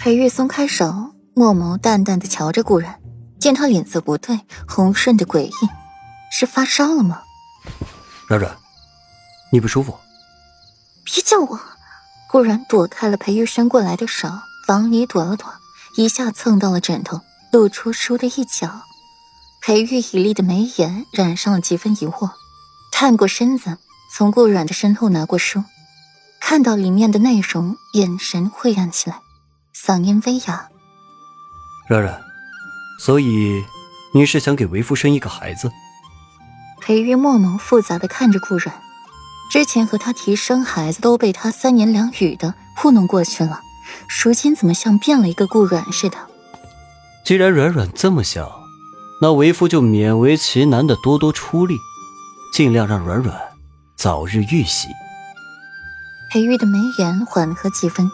裴玉松开手，墨眸淡淡的瞧着顾然，见他脸色不对，红润的诡异，是发烧了吗？软软，你不舒服？别叫我！顾然躲开了裴玉伸过来的手，往里躲了躲，一下蹭到了枕头，露出书的一角。裴玉绮丽的眉眼染上了几分疑惑，探过身子，从顾软的身后拿过书，看到里面的内容，眼神晦暗起来，嗓音微哑：“软软，所以你是想给为夫生一个孩子？”裴玉墨眸复杂的看着顾软，之前和他提生孩子都被他三言两语的糊弄过去了，如今怎么像变了一个顾软似的？既然软软这么想。那为夫就勉为其难的多多出力，尽量让软软早日遇喜。裴玉的眉眼缓和几分，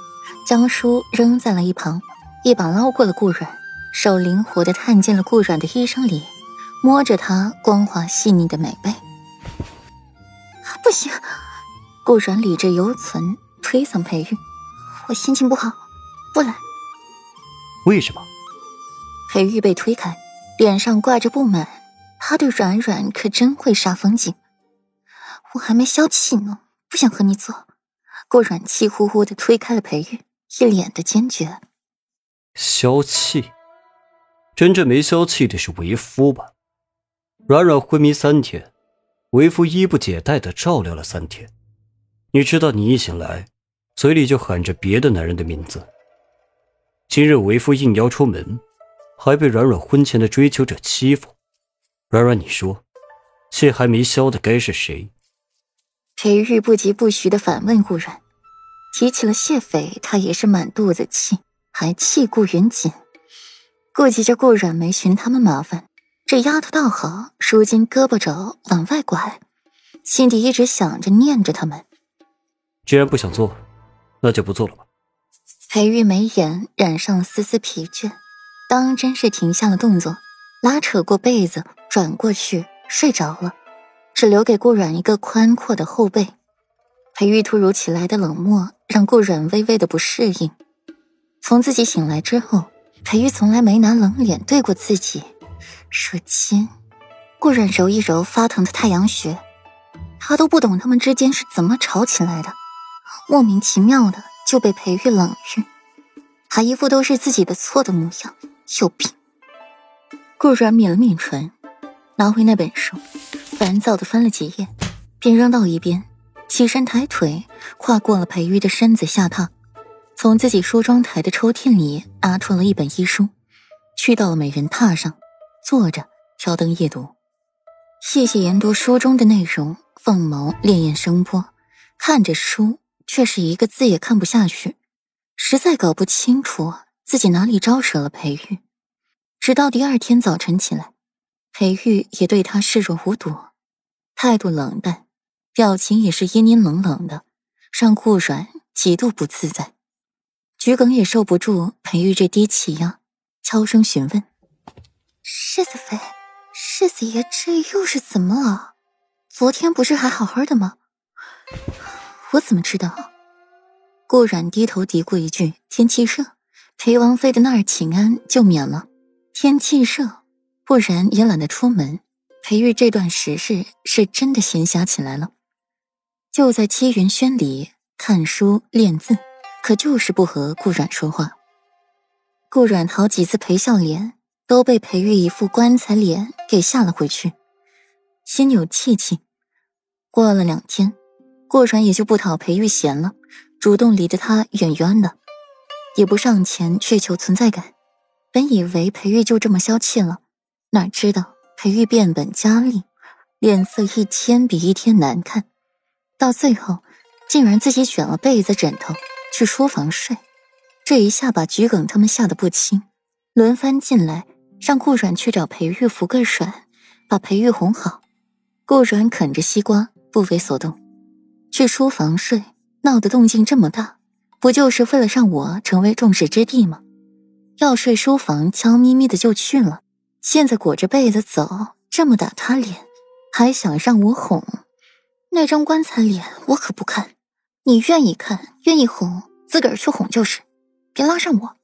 将书扔在了一旁，一把捞过了顾软，手灵活的探进了顾软的衣裳里，摸着她光滑细腻的美背。不行，顾软理智犹存，推搡裴玉：“我心情不好，不来。”为什么？裴玉被推开。脸上挂着不满，他对软软可真会煞风景。我还没消气呢，不想和你做。顾软气呼呼的推开了裴玉，一脸的坚决。消气？真正没消气的是为夫吧？软软昏迷三天，为夫衣不解带的照料了三天。你知道，你一醒来，嘴里就喊着别的男人的名字。今日为夫应邀出门。还被软软婚前的追求者欺负，软软，你说，气还没消的该是谁？裴玉不疾不徐的反问顾阮，提起了谢斐，他也是满肚子气，还气顾云锦，顾及着顾软没寻他们麻烦，这丫头倒好，如今胳膊肘往外拐，心底一直想着念着他们。既然不想做，那就不做了吧。裴玉眉眼染上丝丝疲倦。当真是停下了动作，拉扯过被子，转过去睡着了，只留给顾软一个宽阔的后背。裴玉突如其来的冷漠让顾软微微的不适应。从自己醒来之后，裴玉从来没拿冷脸对过自己。如今，顾软揉一揉发疼的太阳穴，他都不懂他们之间是怎么吵起来的，莫名其妙的就被裴玉冷遇，还一副都是自己的错的模样。有病！顾软抿了抿唇，拿回那本书，烦躁的翻了几页，便扔到一边，起身抬腿，跨过了裴玉的身子下榻，从自己梳妆台的抽屉里拿出了一本医书，去到了美人榻上，坐着挑灯夜读，细细研读书中的内容，凤眸潋滟生波，看着书却是一个字也看不下去，实在搞不清楚。自己哪里招惹了裴玉？直到第二天早晨起来，裴玉也对他视若无睹，态度冷淡，表情也是阴阴冷冷的，让顾软极度不自在。桔梗也受不住裴玉这低气压，悄声询问：“世子妃，世子爷这又是怎么了？昨天不是还好好的吗？”我怎么知道？顾软低头嘀咕一句：“天气热。”裴王妃的那儿请安就免了，天气热，不然也懒得出门。裴玉这段时日是真的闲暇起来了，就在七云轩里看书练字，可就是不和顾软说话。顾软好几次陪笑脸都被裴玉一副棺材脸给吓了回去，心有戚戚。过了两天，顾软也就不讨裴玉嫌了，主动离得他远远的。也不上前去求存在感，本以为裴玉就这么消气了，哪知道裴玉变本加厉，脸色一天比一天难看，到最后竟然自己卷了被子枕头去书房睡，这一下把桔梗他们吓得不轻，轮番进来让顾软去找裴玉服个软，把裴玉哄好。顾软啃着西瓜不为所动，去书房睡，闹得动静这么大。不就是为了让我成为众矢之的吗？要睡书房，悄咪咪的就去了。现在裹着被子走，这么打他脸，还想让我哄？那张棺材脸我可不看。你愿意看，愿意哄，自个儿去哄就是，别拉上我。